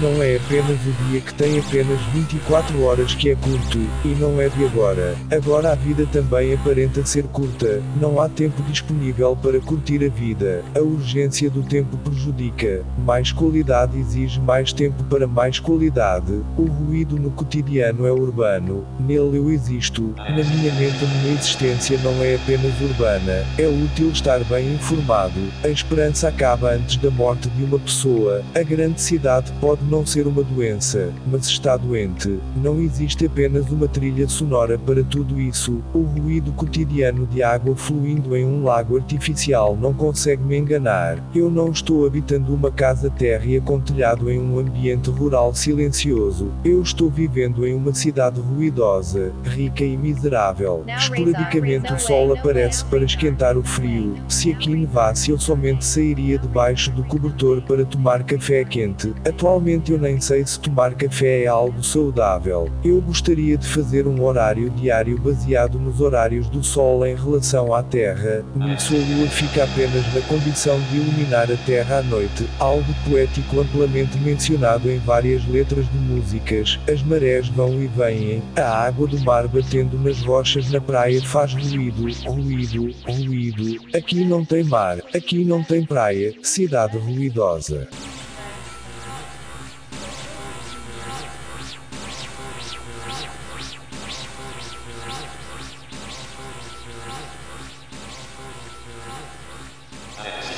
Não é apenas o dia que tem apenas 24 horas que é curto, e não é de agora. Agora a vida também aparenta ser curta, não há tempo disponível para curtir a vida. A urgência do tempo prejudica. Mais qualidade exige mais tempo para mais qualidade. O ruído no cotidiano é urbano. Nele eu existo. Na minha mente a minha existência não é apenas urbana. É útil estar bem informado. A esperança acaba antes da morte de uma pessoa. A grande cidade pode não ser uma doença, mas está doente. Não existe apenas uma trilha sonora para tudo isso. O ruído cotidiano de água fluindo em um lago artificial não consegue me enganar. Eu não estou habitando uma casa térrea com telhado em um ambiente rural silencioso. Eu estou vivendo em uma cidade ruidosa, rica e miserável. Esporadicamente o sol aparece para esquentar o frio. Se aqui nevasse eu somente sairia debaixo do cobertor para tomar café quente. Atualmente eu nem sei se tomar café é algo saudável. Eu gostaria de fazer um horário diário baseado nos horários do sol em relação à Terra. A Lua fica apenas na condição de iluminar a Terra à noite, algo poético amplamente mencionado em várias letras de músicas. As marés vão e vêm, a água do mar batendo nas rochas na praia faz ruído, ruído, ruído. Aqui não tem mar, aqui não tem praia, cidade ruidosa. Yes.